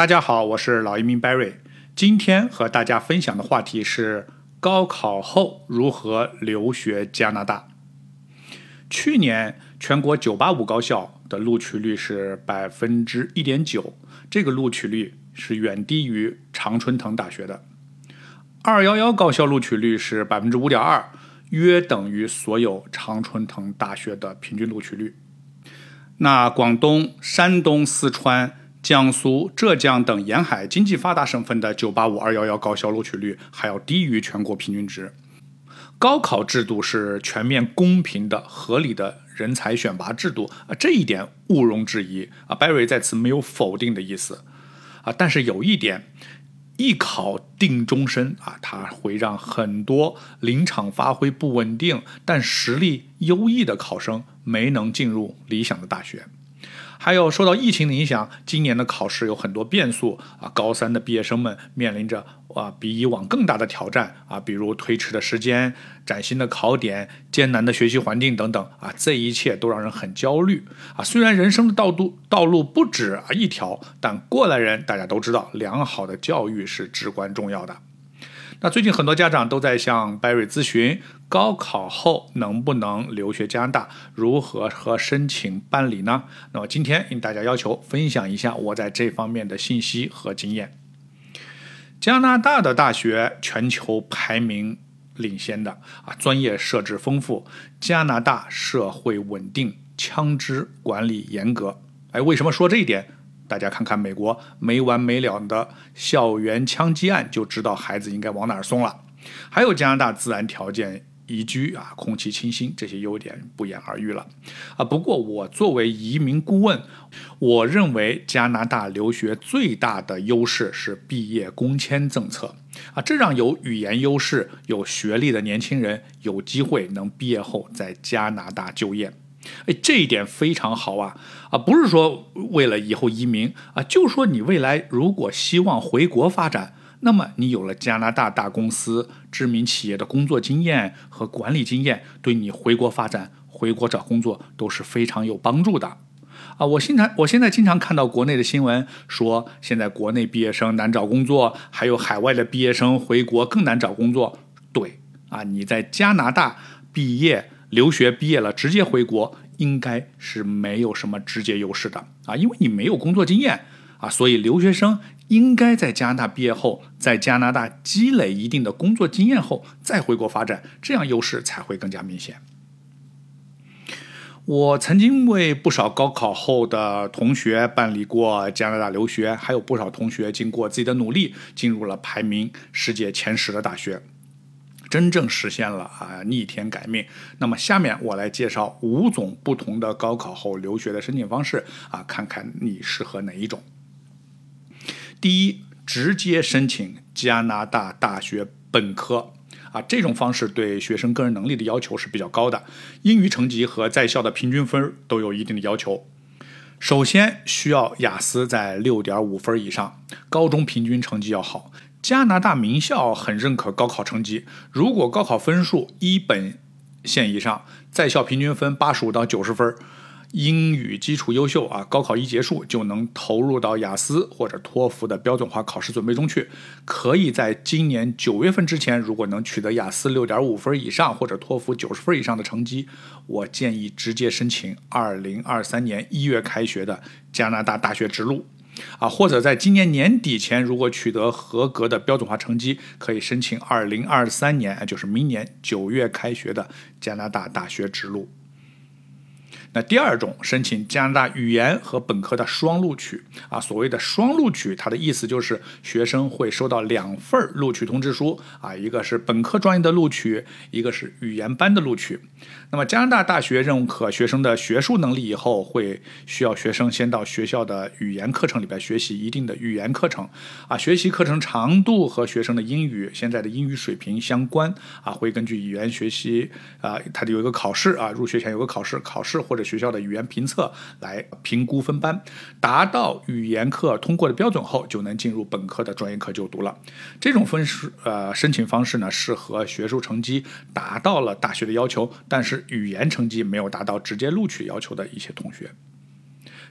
大家好，我是老移民 Barry。今天和大家分享的话题是高考后如何留学加拿大。去年全国985高校的录取率是百分之一点九，这个录取率是远低于常春藤大学的。211高校录取率是百分之五点二，约等于所有常春藤大学的平均录取率。那广东、山东、四川。江苏、浙江等沿海经济发达省份的985、211高校录取率还要低于全国平均值。高考制度是全面公平的、合理的人才选拔制度啊，这一点毋庸置疑啊。Barry 在此没有否定的意思啊，但是有一点，一考定终身啊，它会让很多临场发挥不稳定但实力优异的考生没能进入理想的大学。还有受到疫情的影响，今年的考试有很多变数啊！高三的毕业生们面临着啊比以往更大的挑战啊，比如推迟的时间、崭新的考点、艰难的学习环境等等啊，这一切都让人很焦虑啊！虽然人生的道路道路不止啊一条，但过来人大家都知道，良好的教育是至关重要的。那最近很多家长都在向 Barry 咨询，高考后能不能留学加拿大，如何和申请办理呢？那么今天应大家要求分享一下我在这方面的信息和经验。加拿大的大学全球排名领先的啊，专业设置丰富，加拿大社会稳定，枪支管理严格。哎，为什么说这一点？大家看看美国没完没了的校园枪击案，就知道孩子应该往哪儿送了。还有加拿大自然条件宜居啊，空气清新，这些优点不言而喻了啊。不过我作为移民顾问，我认为加拿大留学最大的优势是毕业工签政策啊，这让有语言优势、有学历的年轻人有机会能毕业后在加拿大就业。哎，这一点非常好啊！啊，不是说为了以后移民啊，就说你未来如果希望回国发展，那么你有了加拿大大公司、知名企业的工作经验和管理经验，对你回国发展、回国找工作都是非常有帮助的。啊，我经常我现在经常看到国内的新闻说，现在国内毕业生难找工作，还有海外的毕业生回国更难找工作。对，啊，你在加拿大毕业。留学毕业了，直接回国应该是没有什么直接优势的啊，因为你没有工作经验啊，所以留学生应该在加拿大毕业后，在加拿大积累一定的工作经验后再回国发展，这样优势才会更加明显。我曾经为不少高考后的同学办理过加拿大留学，还有不少同学经过自己的努力进入了排名世界前十的大学。真正实现了啊逆天改命。那么下面我来介绍五种不同的高考后留学的申请方式啊，看看你适合哪一种。第一，直接申请加拿大大学本科啊，这种方式对学生个人能力的要求是比较高的，英语成绩和在校的平均分都有一定的要求。首先需要雅思在六点五分以上，高中平均成绩要好。加拿大名校很认可高考成绩，如果高考分数一本线以上，在校平均分八十五到九十分，英语基础优秀啊，高考一结束就能投入到雅思或者托福的标准化考试准备中去。可以在今年九月份之前，如果能取得雅思六点五分以上或者托福九十分以上的成绩，我建议直接申请二零二三年一月开学的加拿大大学直录。啊，或者在今年年底前，如果取得合格的标准化成绩，可以申请二零二三年，就是明年九月开学的加拿大大学直录。那第二种申请加拿大语言和本科的双录取啊，所谓的双录取，它的意思就是学生会收到两份录取通知书啊，一个是本科专业的录取，一个是语言班的录取。那么加拿大大学认可学生的学术能力以后，会需要学生先到学校的语言课程里边学习一定的语言课程啊，学习课程长度和学生的英语现在的英语水平相关啊，会根据语言学习啊，它有一个考试啊，入学前有个考试，考试或者学校的语言评测来评估分班，达到语言课通过的标准后，就能进入本科的专业课就读了。这种分数呃申请方式呢，适合学术成绩达到了大学的要求，但是语言成绩没有达到直接录取要求的一些同学。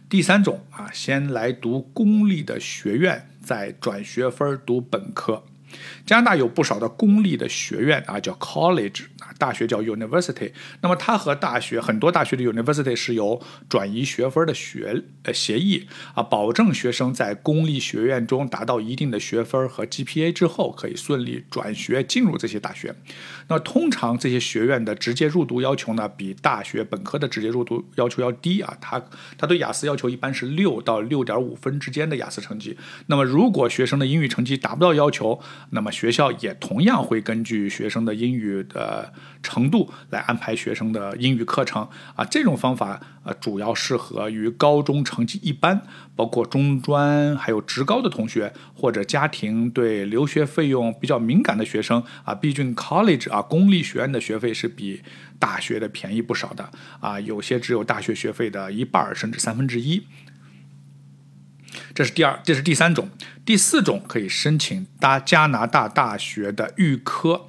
第三种啊，先来读公立的学院，再转学分读本科。加拿大有不少的公立的学院啊，叫 college 啊，大学叫 university。那么它和大学很多大学的 university 是有转移学分的学呃协议啊，保证学生在公立学院中达到一定的学分和 GPA 之后，可以顺利转学进入这些大学。那通常这些学院的直接入读要求呢，比大学本科的直接入读要求要低啊。它它对雅思要求一般是六到六点五分之间的雅思成绩。那么如果学生的英语成绩达不到要求，那么学校也同样会根据学生的英语的程度来安排学生的英语课程啊。这种方法呃主要适合于高中成绩一般，包括中专还有职高的同学，或者家庭对留学费用比较敏感的学生啊。毕竟 college 啊公立学院的学费是比大学的便宜不少的啊，有些只有大学学费的一半甚至三分之一。这是第二，这是第三种，第四种可以申请大加拿大大学的预科。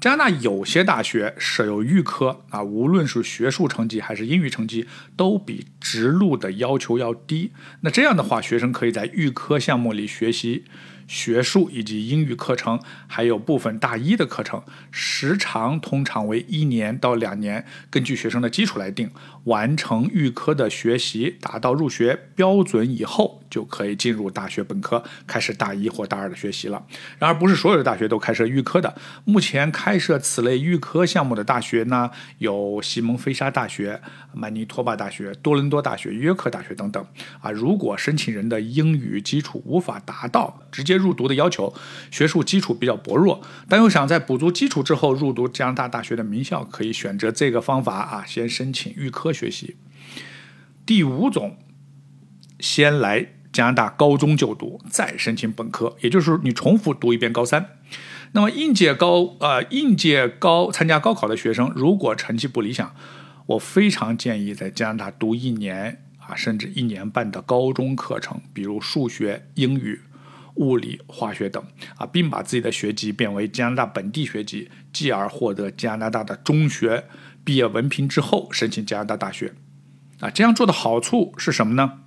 加拿大有些大学设有预科啊，无论是学术成绩还是英语成绩，都比直录的要求要低。那这样的话，学生可以在预科项目里学习。学术以及英语课程，还有部分大一的课程，时长通常为一年到两年，根据学生的基础来定。完成预科的学习，达到入学标准以后，就可以进入大学本科，开始大一或大二的学习了。然而，不是所有的大学都开设预科的。目前开设此类预科项目的大学呢，有西蒙菲沙大学、曼尼托巴大学、多伦多大学、约克大学等等。啊，如果申请人的英语基础无法达到直接入读的要求，学术基础比较薄弱，但又想在补足基础之后入读加拿大大学的名校，可以选择这个方法啊，先申请预科。学习第五种，先来加拿大高中就读，再申请本科，也就是你重复读一遍高三。那么应届高呃应届高参加高考的学生，如果成绩不理想，我非常建议在加拿大读一年啊，甚至一年半的高中课程，比如数学、英语、物理、化学等啊，并把自己的学籍变为加拿大本地学籍，继而获得加拿大的中学。毕业文凭之后申请加拿大大学，啊，这样做的好处是什么呢？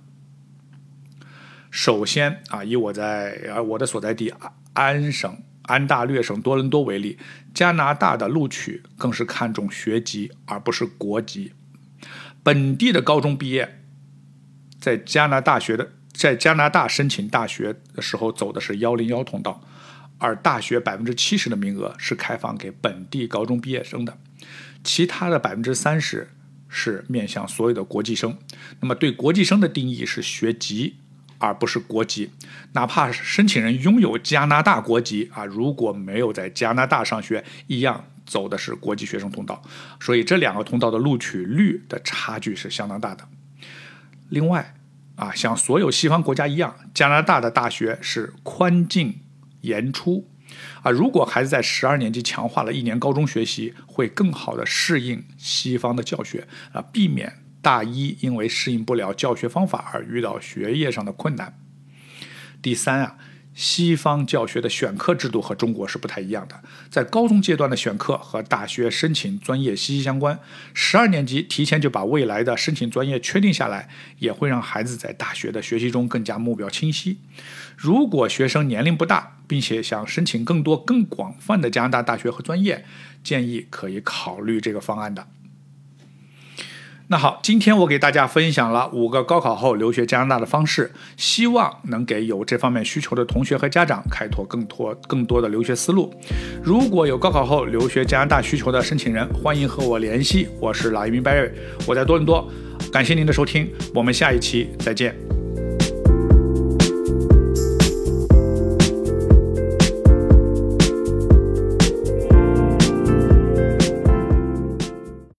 首先啊，以我在啊我的所在地安省安大略省多伦多为例，加拿大的录取更是看重学籍而不是国籍。本地的高中毕业，在加拿大学的在加拿大申请大学的时候走的是幺零幺通道，而大学百分之七十的名额是开放给本地高中毕业生的。其他的百分之三十是面向所有的国际生。那么对国际生的定义是学籍，而不是国籍。哪怕申请人拥有加拿大国籍啊，如果没有在加拿大上学，一样走的是国际学生通道。所以这两个通道的录取率的差距是相当大的。另外啊，像所有西方国家一样，加拿大的大学是宽进严出。啊，如果孩子在十二年级强化了一年高中学习，会更好的适应西方的教学啊，避免大一因为适应不了教学方法而遇到学业上的困难。第三啊。西方教学的选课制度和中国是不太一样的，在高中阶段的选课和大学申请专业息息相关。十二年级提前就把未来的申请专业确定下来，也会让孩子在大学的学习中更加目标清晰。如果学生年龄不大，并且想申请更多、更广泛的加拿大大学和专业，建议可以考虑这个方案的。那好，今天我给大家分享了五个高考后留学加拿大的方式，希望能给有这方面需求的同学和家长开拓更多更多的留学思路。如果有高考后留学加拿大需求的申请人，欢迎和我联系。我是老移民 Barry，我在多伦多。感谢您的收听，我们下一期再见。